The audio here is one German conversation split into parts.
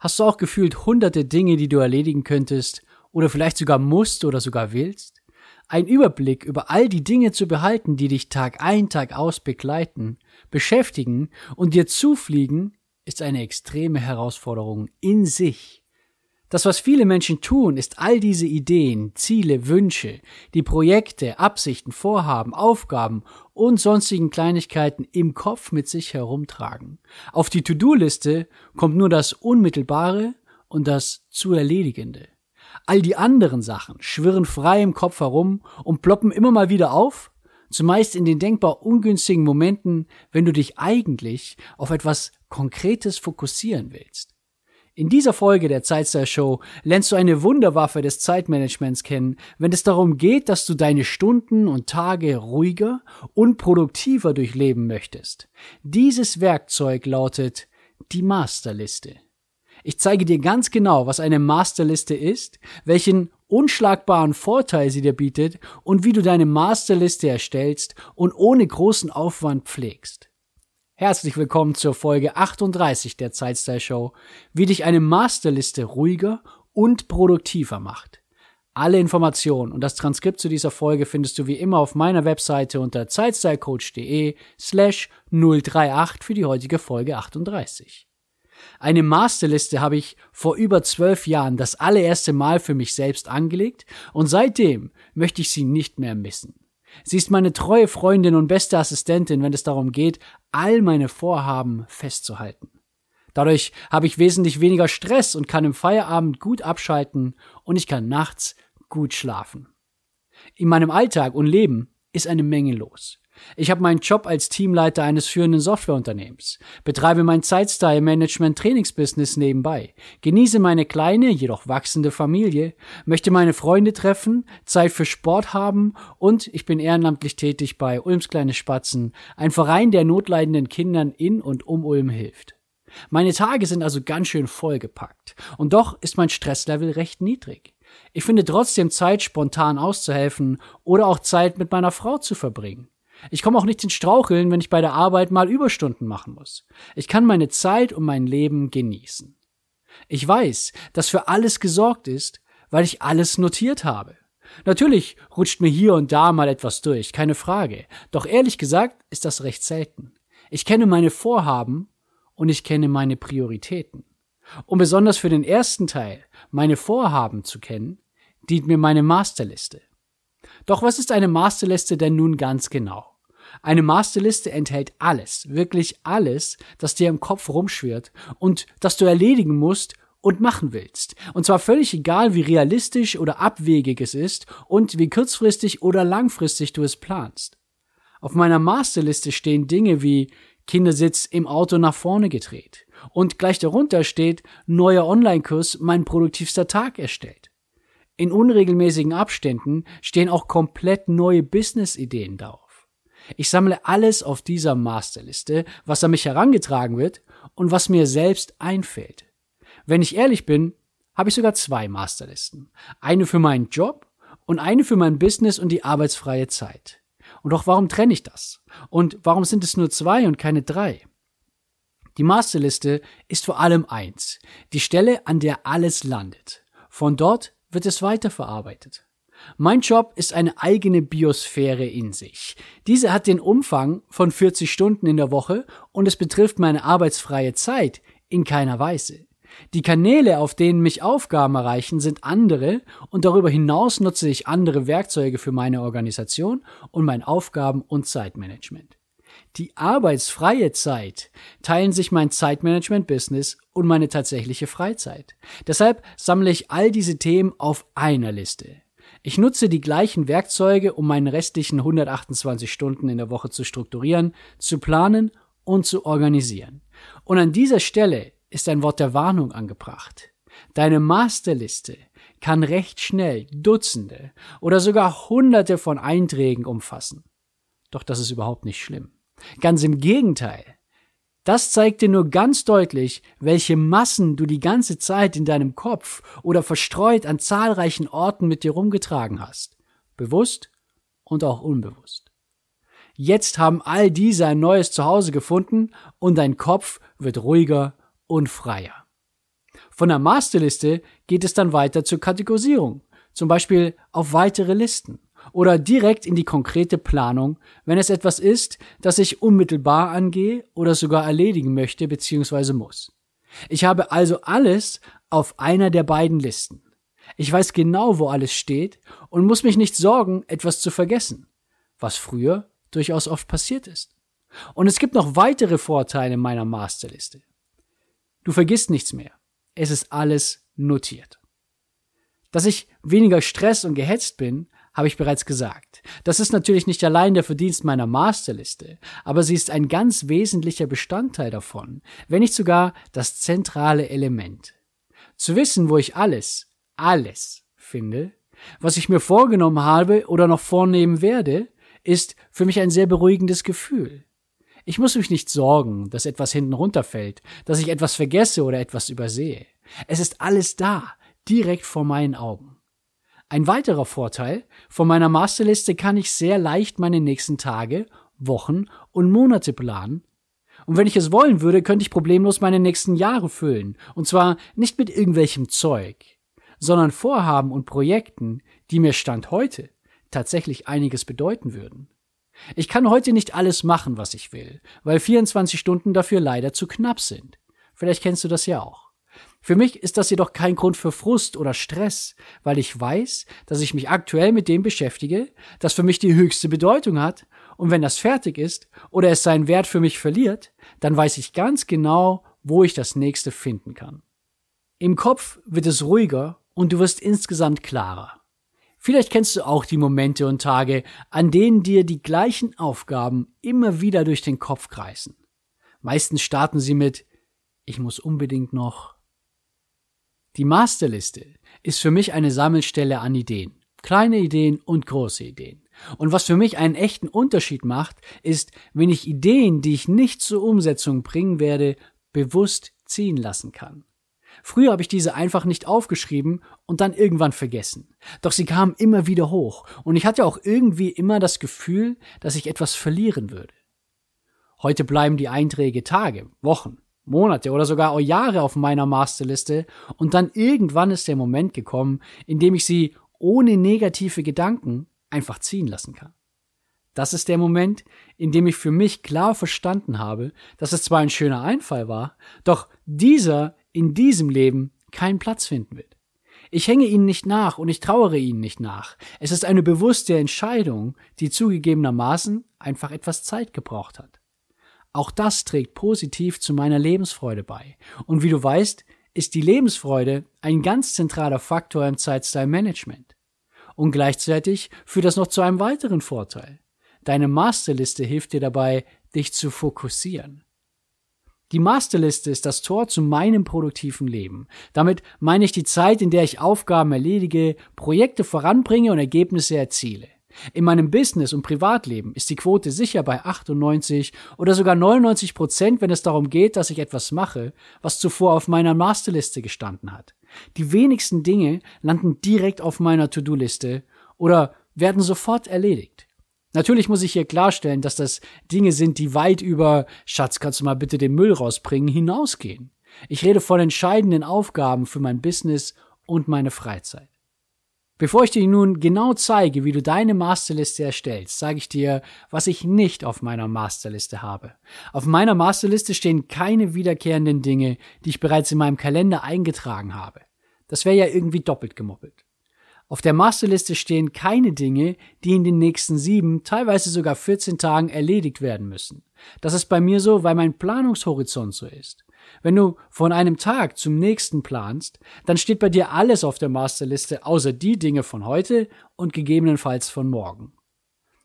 Hast du auch gefühlt hunderte Dinge, die du erledigen könntest oder vielleicht sogar musst oder sogar willst? Ein Überblick über all die Dinge zu behalten, die dich Tag ein, Tag aus begleiten, beschäftigen und dir zufliegen, ist eine extreme Herausforderung in sich. Das, was viele Menschen tun, ist all diese Ideen, Ziele, Wünsche, die Projekte, Absichten, Vorhaben, Aufgaben und sonstigen Kleinigkeiten im Kopf mit sich herumtragen. Auf die To-Do-Liste kommt nur das Unmittelbare und das zu Erledigende. All die anderen Sachen schwirren frei im Kopf herum und ploppen immer mal wieder auf, zumeist in den denkbar ungünstigen Momenten, wenn du dich eigentlich auf etwas Konkretes fokussieren willst. In dieser Folge der Zeitstyle Show lernst du eine Wunderwaffe des Zeitmanagements kennen, wenn es darum geht, dass du deine Stunden und Tage ruhiger und produktiver durchleben möchtest. Dieses Werkzeug lautet die Masterliste. Ich zeige dir ganz genau, was eine Masterliste ist, welchen unschlagbaren Vorteil sie dir bietet und wie du deine Masterliste erstellst und ohne großen Aufwand pflegst. Herzlich willkommen zur Folge 38 der Zeitstyle Show, wie dich eine Masterliste ruhiger und produktiver macht. Alle Informationen und das Transkript zu dieser Folge findest du wie immer auf meiner Webseite unter zeitstylecoach.de slash 038 für die heutige Folge 38. Eine Masterliste habe ich vor über zwölf Jahren das allererste Mal für mich selbst angelegt und seitdem möchte ich sie nicht mehr missen. Sie ist meine treue Freundin und beste Assistentin, wenn es darum geht, all meine Vorhaben festzuhalten. Dadurch habe ich wesentlich weniger Stress und kann im Feierabend gut abschalten und ich kann nachts gut schlafen. In meinem Alltag und Leben ist eine Menge los. Ich habe meinen Job als Teamleiter eines führenden Softwareunternehmens, betreibe mein Zeitstyle-Management-Trainingsbusiness nebenbei, genieße meine kleine, jedoch wachsende Familie, möchte meine Freunde treffen, Zeit für Sport haben und ich bin ehrenamtlich tätig bei Ulms kleine Spatzen, ein Verein, der notleidenden Kindern in und um Ulm hilft. Meine Tage sind also ganz schön vollgepackt und doch ist mein Stresslevel recht niedrig. Ich finde trotzdem Zeit, spontan auszuhelfen oder auch Zeit mit meiner Frau zu verbringen. Ich komme auch nicht ins Straucheln, wenn ich bei der Arbeit mal Überstunden machen muss. Ich kann meine Zeit und mein Leben genießen. Ich weiß, dass für alles gesorgt ist, weil ich alles notiert habe. Natürlich rutscht mir hier und da mal etwas durch, keine Frage. Doch ehrlich gesagt ist das recht selten. Ich kenne meine Vorhaben und ich kenne meine Prioritäten. Um besonders für den ersten Teil, meine Vorhaben zu kennen, dient mir meine Masterliste. Doch was ist eine Masterliste denn nun ganz genau? Eine Masterliste enthält alles, wirklich alles, das dir im Kopf rumschwirrt und das du erledigen musst und machen willst. Und zwar völlig egal, wie realistisch oder abwegig es ist und wie kurzfristig oder langfristig du es planst. Auf meiner Masterliste stehen Dinge wie Kindersitz im Auto nach vorne gedreht. Und gleich darunter steht neuer Online-Kurs mein produktivster Tag erstellt. In unregelmäßigen Abständen stehen auch komplett neue Business-Ideen drauf. Ich sammle alles auf dieser Masterliste, was an mich herangetragen wird und was mir selbst einfällt. Wenn ich ehrlich bin, habe ich sogar zwei Masterlisten. Eine für meinen Job und eine für mein Business und die arbeitsfreie Zeit. Und doch warum trenne ich das? Und warum sind es nur zwei und keine drei? Die Masterliste ist vor allem eins, die Stelle, an der alles landet. Von dort wird es weiterverarbeitet. Mein Job ist eine eigene Biosphäre in sich. Diese hat den Umfang von 40 Stunden in der Woche und es betrifft meine arbeitsfreie Zeit in keiner Weise. Die Kanäle, auf denen mich Aufgaben erreichen, sind andere und darüber hinaus nutze ich andere Werkzeuge für meine Organisation und mein Aufgaben- und Zeitmanagement. Die arbeitsfreie Zeit teilen sich mein Zeitmanagement-Business und meine tatsächliche Freizeit. Deshalb sammle ich all diese Themen auf einer Liste. Ich nutze die gleichen Werkzeuge, um meine restlichen 128 Stunden in der Woche zu strukturieren, zu planen und zu organisieren. Und an dieser Stelle ist ein Wort der Warnung angebracht. Deine Masterliste kann recht schnell Dutzende oder sogar Hunderte von Einträgen umfassen. Doch das ist überhaupt nicht schlimm. Ganz im Gegenteil. Das zeigt dir nur ganz deutlich, welche Massen du die ganze Zeit in deinem Kopf oder verstreut an zahlreichen Orten mit dir rumgetragen hast. Bewusst und auch unbewusst. Jetzt haben all diese ein neues Zuhause gefunden und dein Kopf wird ruhiger und freier. Von der Masterliste geht es dann weiter zur Kategorisierung, zum Beispiel auf weitere Listen oder direkt in die konkrete Planung, wenn es etwas ist, das ich unmittelbar angehe oder sogar erledigen möchte bzw. muss. Ich habe also alles auf einer der beiden Listen. Ich weiß genau, wo alles steht und muss mich nicht sorgen, etwas zu vergessen, was früher durchaus oft passiert ist. Und es gibt noch weitere Vorteile meiner Masterliste. Du vergisst nichts mehr. Es ist alles notiert. Dass ich weniger Stress und gehetzt bin, habe ich bereits gesagt. Das ist natürlich nicht allein der Verdienst meiner Masterliste, aber sie ist ein ganz wesentlicher Bestandteil davon, wenn nicht sogar das zentrale Element. Zu wissen, wo ich alles, alles finde, was ich mir vorgenommen habe oder noch vornehmen werde, ist für mich ein sehr beruhigendes Gefühl. Ich muss mich nicht sorgen, dass etwas hinten runterfällt, dass ich etwas vergesse oder etwas übersehe. Es ist alles da, direkt vor meinen Augen. Ein weiterer Vorteil, von meiner Masterliste kann ich sehr leicht meine nächsten Tage, Wochen und Monate planen. Und wenn ich es wollen würde, könnte ich problemlos meine nächsten Jahre füllen. Und zwar nicht mit irgendwelchem Zeug, sondern Vorhaben und Projekten, die mir Stand heute tatsächlich einiges bedeuten würden. Ich kann heute nicht alles machen, was ich will, weil 24 Stunden dafür leider zu knapp sind. Vielleicht kennst du das ja auch. Für mich ist das jedoch kein Grund für Frust oder Stress, weil ich weiß, dass ich mich aktuell mit dem beschäftige, das für mich die höchste Bedeutung hat, und wenn das fertig ist oder es seinen Wert für mich verliert, dann weiß ich ganz genau, wo ich das nächste finden kann. Im Kopf wird es ruhiger und du wirst insgesamt klarer. Vielleicht kennst du auch die Momente und Tage, an denen dir die gleichen Aufgaben immer wieder durch den Kopf kreisen. Meistens starten sie mit Ich muss unbedingt noch die Masterliste ist für mich eine Sammelstelle an Ideen. Kleine Ideen und große Ideen. Und was für mich einen echten Unterschied macht, ist, wenn ich Ideen, die ich nicht zur Umsetzung bringen werde, bewusst ziehen lassen kann. Früher habe ich diese einfach nicht aufgeschrieben und dann irgendwann vergessen. Doch sie kamen immer wieder hoch und ich hatte auch irgendwie immer das Gefühl, dass ich etwas verlieren würde. Heute bleiben die Einträge Tage, Wochen, Monate oder sogar auch Jahre auf meiner Masterliste und dann irgendwann ist der Moment gekommen, in dem ich sie ohne negative Gedanken einfach ziehen lassen kann. Das ist der Moment, in dem ich für mich klar verstanden habe, dass es zwar ein schöner Einfall war, doch dieser in diesem Leben keinen Platz finden wird. Ich hänge ihnen nicht nach und ich trauere ihnen nicht nach. Es ist eine bewusste Entscheidung, die zugegebenermaßen einfach etwas Zeit gebraucht hat. Auch das trägt positiv zu meiner Lebensfreude bei. Und wie du weißt, ist die Lebensfreude ein ganz zentraler Faktor im Zeitstyle-Management. Und gleichzeitig führt das noch zu einem weiteren Vorteil. Deine Masterliste hilft dir dabei, dich zu fokussieren. Die Masterliste ist das Tor zu meinem produktiven Leben. Damit meine ich die Zeit, in der ich Aufgaben erledige, Projekte voranbringe und Ergebnisse erziele. In meinem Business und Privatleben ist die Quote sicher bei 98 oder sogar 99 Prozent, wenn es darum geht, dass ich etwas mache, was zuvor auf meiner Masterliste gestanden hat. Die wenigsten Dinge landen direkt auf meiner To-Do-Liste oder werden sofort erledigt. Natürlich muss ich hier klarstellen, dass das Dinge sind, die weit über Schatz, kannst du mal bitte den Müll rausbringen, hinausgehen. Ich rede von entscheidenden Aufgaben für mein Business und meine Freizeit. Bevor ich dir nun genau zeige, wie du deine Masterliste erstellst, sage ich dir, was ich nicht auf meiner Masterliste habe. Auf meiner Masterliste stehen keine wiederkehrenden Dinge, die ich bereits in meinem Kalender eingetragen habe. Das wäre ja irgendwie doppelt gemoppelt. Auf der Masterliste stehen keine Dinge, die in den nächsten sieben, teilweise sogar 14 Tagen erledigt werden müssen. Das ist bei mir so, weil mein Planungshorizont so ist. Wenn du von einem Tag zum nächsten planst, dann steht bei dir alles auf der Masterliste, außer die Dinge von heute und gegebenenfalls von morgen.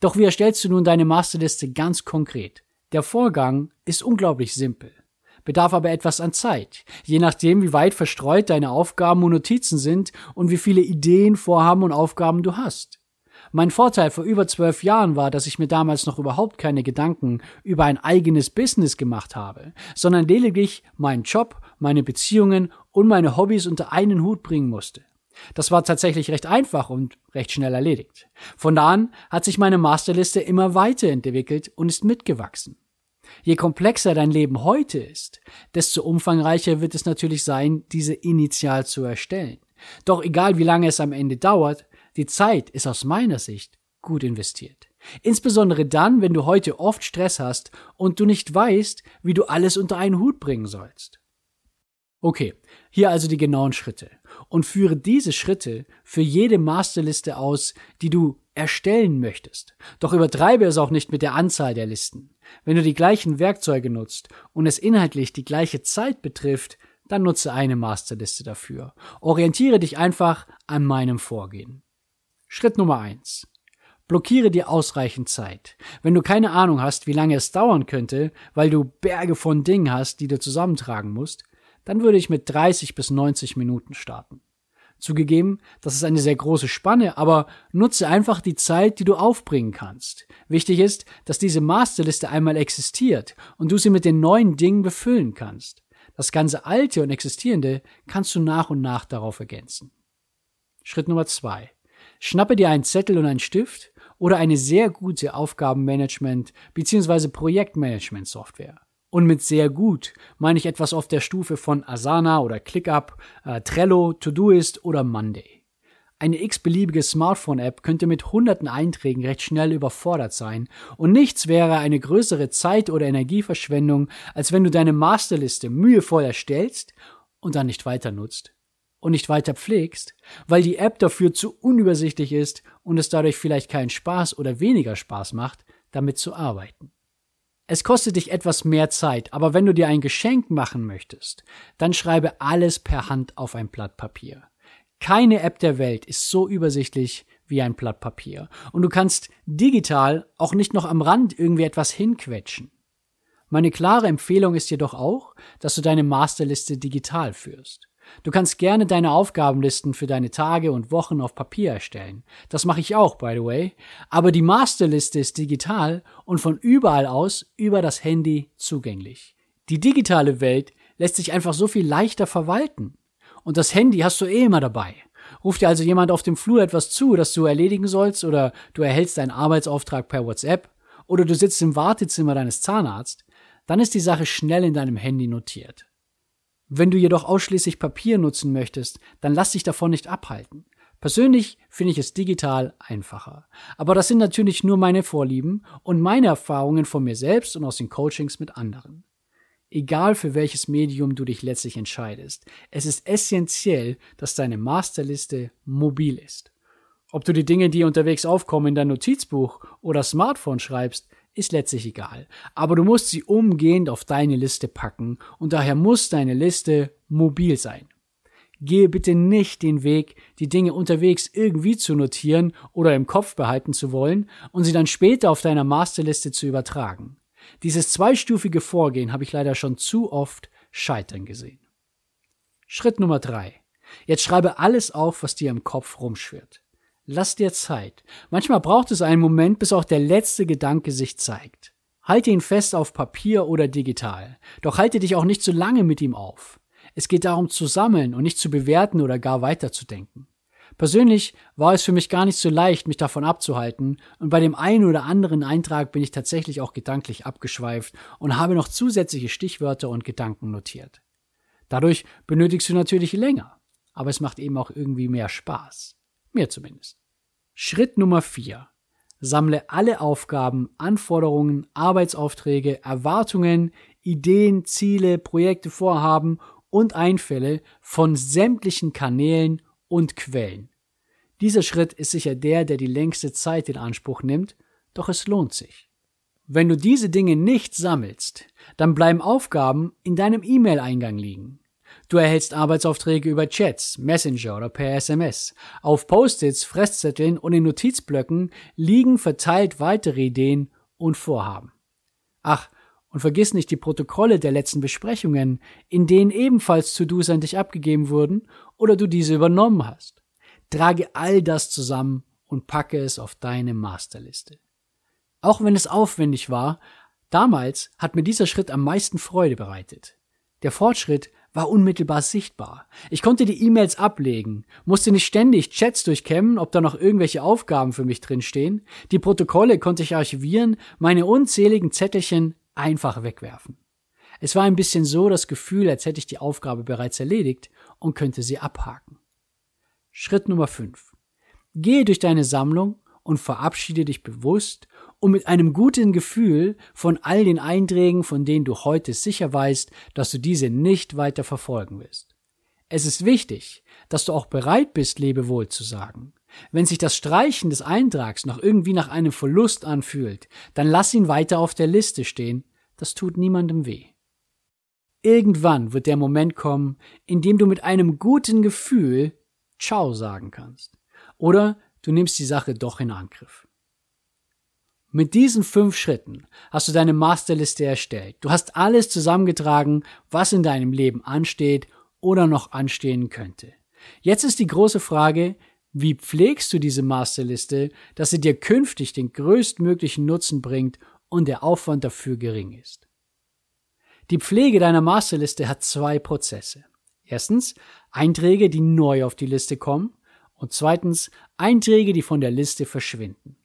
Doch wie erstellst du nun deine Masterliste ganz konkret? Der Vorgang ist unglaublich simpel. bedarf aber etwas an Zeit, je nachdem, wie weit verstreut deine Aufgaben und Notizen sind und wie viele Ideen, Vorhaben und Aufgaben du hast. Mein Vorteil vor über zwölf Jahren war, dass ich mir damals noch überhaupt keine Gedanken über ein eigenes Business gemacht habe, sondern lediglich meinen Job, meine Beziehungen und meine Hobbys unter einen Hut bringen musste. Das war tatsächlich recht einfach und recht schnell erledigt. Von da an hat sich meine Masterliste immer weiterentwickelt und ist mitgewachsen. Je komplexer dein Leben heute ist, desto umfangreicher wird es natürlich sein, diese initial zu erstellen. Doch egal wie lange es am Ende dauert, die Zeit ist aus meiner Sicht gut investiert. Insbesondere dann, wenn du heute oft Stress hast und du nicht weißt, wie du alles unter einen Hut bringen sollst. Okay, hier also die genauen Schritte und führe diese Schritte für jede Masterliste aus, die du erstellen möchtest. Doch übertreibe es auch nicht mit der Anzahl der Listen. Wenn du die gleichen Werkzeuge nutzt und es inhaltlich die gleiche Zeit betrifft, dann nutze eine Masterliste dafür. Orientiere dich einfach an meinem Vorgehen. Schritt Nummer eins: Blockiere dir ausreichend Zeit. Wenn du keine Ahnung hast, wie lange es dauern könnte, weil du Berge von Dingen hast, die du zusammentragen musst, dann würde ich mit 30 bis 90 Minuten starten. Zugegeben, das ist eine sehr große Spanne, aber nutze einfach die Zeit, die du aufbringen kannst. Wichtig ist, dass diese Masterliste einmal existiert und du sie mit den neuen Dingen befüllen kannst. Das ganze Alte und Existierende kannst du nach und nach darauf ergänzen. Schritt Nummer zwei. Schnappe dir einen Zettel und einen Stift oder eine sehr gute Aufgabenmanagement bzw. Projektmanagement Software. Und mit sehr gut meine ich etwas auf der Stufe von Asana oder ClickUp, äh, Trello, Todoist oder Monday. Eine x-beliebige Smartphone-App könnte mit hunderten Einträgen recht schnell überfordert sein und nichts wäre eine größere Zeit- oder Energieverschwendung, als wenn du deine Masterliste mühevoll erstellst und dann nicht weiter nutzt und nicht weiter pflegst, weil die App dafür zu unübersichtlich ist und es dadurch vielleicht keinen Spaß oder weniger Spaß macht, damit zu arbeiten. Es kostet dich etwas mehr Zeit, aber wenn du dir ein Geschenk machen möchtest, dann schreibe alles per Hand auf ein Blatt Papier. Keine App der Welt ist so übersichtlich wie ein Blatt Papier. Und du kannst digital auch nicht noch am Rand irgendwie etwas hinquetschen. Meine klare Empfehlung ist jedoch auch, dass du deine Masterliste digital führst. Du kannst gerne deine Aufgabenlisten für deine Tage und Wochen auf Papier erstellen. Das mache ich auch, by the way. Aber die Masterliste ist digital und von überall aus über das Handy zugänglich. Die digitale Welt lässt sich einfach so viel leichter verwalten. Und das Handy hast du eh immer dabei. Ruft dir also jemand auf dem Flur etwas zu, das du erledigen sollst, oder du erhältst einen Arbeitsauftrag per WhatsApp, oder du sitzt im Wartezimmer deines Zahnarztes, dann ist die Sache schnell in deinem Handy notiert. Wenn du jedoch ausschließlich Papier nutzen möchtest, dann lass dich davon nicht abhalten. Persönlich finde ich es digital einfacher. Aber das sind natürlich nur meine Vorlieben und meine Erfahrungen von mir selbst und aus den Coachings mit anderen. Egal für welches Medium du dich letztlich entscheidest, es ist essentiell, dass deine Masterliste mobil ist. Ob du die Dinge, die unterwegs aufkommen, in dein Notizbuch oder Smartphone schreibst, ist letztlich egal. Aber du musst sie umgehend auf deine Liste packen und daher muss deine Liste mobil sein. Gehe bitte nicht den Weg, die Dinge unterwegs irgendwie zu notieren oder im Kopf behalten zu wollen und sie dann später auf deiner Masterliste zu übertragen. Dieses zweistufige Vorgehen habe ich leider schon zu oft scheitern gesehen. Schritt Nummer drei. Jetzt schreibe alles auf, was dir im Kopf rumschwirrt. Lass dir Zeit. Manchmal braucht es einen Moment, bis auch der letzte Gedanke sich zeigt. Halte ihn fest auf Papier oder digital. Doch halte dich auch nicht zu lange mit ihm auf. Es geht darum zu sammeln und nicht zu bewerten oder gar weiterzudenken. Persönlich war es für mich gar nicht so leicht, mich davon abzuhalten, und bei dem einen oder anderen Eintrag bin ich tatsächlich auch gedanklich abgeschweift und habe noch zusätzliche Stichwörter und Gedanken notiert. Dadurch benötigst du natürlich länger, aber es macht eben auch irgendwie mehr Spaß. Mir zumindest. Schritt Nummer 4. Sammle alle Aufgaben, Anforderungen, Arbeitsaufträge, Erwartungen, Ideen, Ziele, Projekte, Vorhaben und Einfälle von sämtlichen Kanälen und Quellen. Dieser Schritt ist sicher der, der die längste Zeit in Anspruch nimmt, doch es lohnt sich. Wenn du diese Dinge nicht sammelst, dann bleiben Aufgaben in deinem E-Mail-Eingang liegen. Du erhältst Arbeitsaufträge über Chats, Messenger oder per SMS. Auf Post-its, Fresszetteln und in Notizblöcken liegen verteilt weitere Ideen und Vorhaben. Ach, Und vergiss nicht die Protokolle der letzten Besprechungen, in denen ebenfalls To-Dos an dich abgegeben wurden oder du diese übernommen hast. Trage all das zusammen und packe es auf deine Masterliste. Auch wenn es aufwendig war, damals hat mir dieser Schritt am meisten Freude bereitet. Der Fortschritt war unmittelbar sichtbar. Ich konnte die E-Mails ablegen, musste nicht ständig Chats durchkämmen, ob da noch irgendwelche Aufgaben für mich drinstehen. Die Protokolle konnte ich archivieren, meine unzähligen Zettelchen einfach wegwerfen. Es war ein bisschen so das Gefühl, als hätte ich die Aufgabe bereits erledigt und könnte sie abhaken. Schritt Nummer 5. Gehe durch deine Sammlung und verabschiede dich bewusst und mit einem guten Gefühl von all den Einträgen, von denen du heute sicher weißt, dass du diese nicht weiter verfolgen wirst. Es ist wichtig, dass du auch bereit bist, Lebewohl zu sagen. Wenn sich das Streichen des Eintrags noch irgendwie nach einem Verlust anfühlt, dann lass ihn weiter auf der Liste stehen, das tut niemandem weh. Irgendwann wird der Moment kommen, in dem du mit einem guten Gefühl Ciao sagen kannst. Oder du nimmst die Sache doch in Angriff. Mit diesen fünf Schritten hast du deine Masterliste erstellt. Du hast alles zusammengetragen, was in deinem Leben ansteht oder noch anstehen könnte. Jetzt ist die große Frage, wie pflegst du diese Masterliste, dass sie dir künftig den größtmöglichen Nutzen bringt und der Aufwand dafür gering ist? Die Pflege deiner Masterliste hat zwei Prozesse. Erstens Einträge, die neu auf die Liste kommen und zweitens Einträge, die von der Liste verschwinden.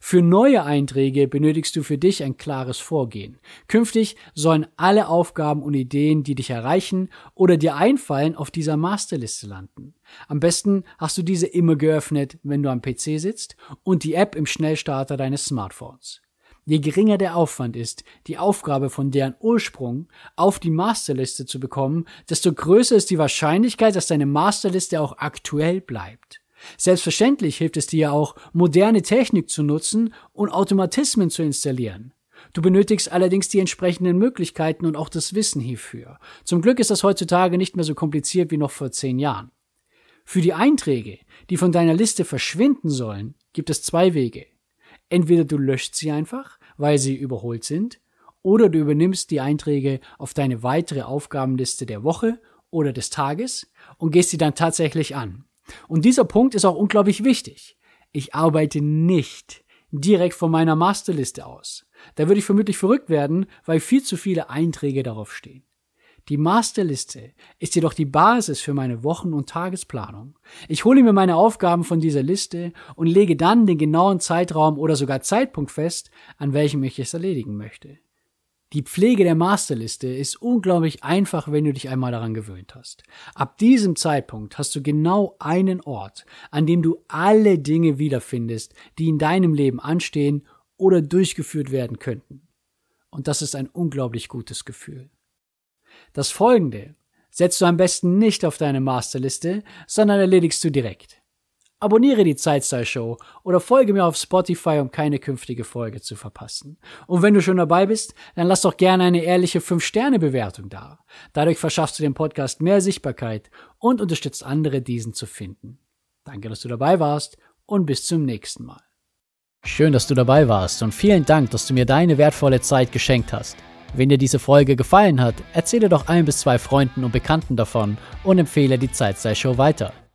Für neue Einträge benötigst du für dich ein klares Vorgehen. Künftig sollen alle Aufgaben und Ideen, die dich erreichen oder dir einfallen, auf dieser Masterliste landen. Am besten hast du diese immer geöffnet, wenn du am PC sitzt und die App im Schnellstarter deines Smartphones. Je geringer der Aufwand ist, die Aufgabe von deren Ursprung auf die Masterliste zu bekommen, desto größer ist die Wahrscheinlichkeit, dass deine Masterliste auch aktuell bleibt. Selbstverständlich hilft es dir auch, moderne Technik zu nutzen und Automatismen zu installieren. Du benötigst allerdings die entsprechenden Möglichkeiten und auch das Wissen hierfür. Zum Glück ist das heutzutage nicht mehr so kompliziert wie noch vor zehn Jahren. Für die Einträge, die von deiner Liste verschwinden sollen, gibt es zwei Wege. Entweder du löscht sie einfach, weil sie überholt sind, oder du übernimmst die Einträge auf deine weitere Aufgabenliste der Woche oder des Tages und gehst sie dann tatsächlich an. Und dieser Punkt ist auch unglaublich wichtig. Ich arbeite nicht direkt von meiner Masterliste aus. Da würde ich vermutlich verrückt werden, weil viel zu viele Einträge darauf stehen. Die Masterliste ist jedoch die Basis für meine Wochen- und Tagesplanung. Ich hole mir meine Aufgaben von dieser Liste und lege dann den genauen Zeitraum oder sogar Zeitpunkt fest, an welchem ich es erledigen möchte. Die Pflege der Masterliste ist unglaublich einfach, wenn du dich einmal daran gewöhnt hast. Ab diesem Zeitpunkt hast du genau einen Ort, an dem du alle Dinge wiederfindest, die in deinem Leben anstehen oder durchgeführt werden könnten. Und das ist ein unglaublich gutes Gefühl. Das folgende setzt du am besten nicht auf deine Masterliste, sondern erledigst du direkt. Abonniere die Zeitstyle Show oder folge mir auf Spotify, um keine künftige Folge zu verpassen. Und wenn du schon dabei bist, dann lass doch gerne eine ehrliche 5-Sterne-Bewertung da. Dadurch verschaffst du dem Podcast mehr Sichtbarkeit und unterstützt andere, diesen zu finden. Danke, dass du dabei warst und bis zum nächsten Mal. Schön, dass du dabei warst und vielen Dank, dass du mir deine wertvolle Zeit geschenkt hast. Wenn dir diese Folge gefallen hat, erzähle doch ein bis zwei Freunden und Bekannten davon und empfehle die Zeitstyle Show weiter.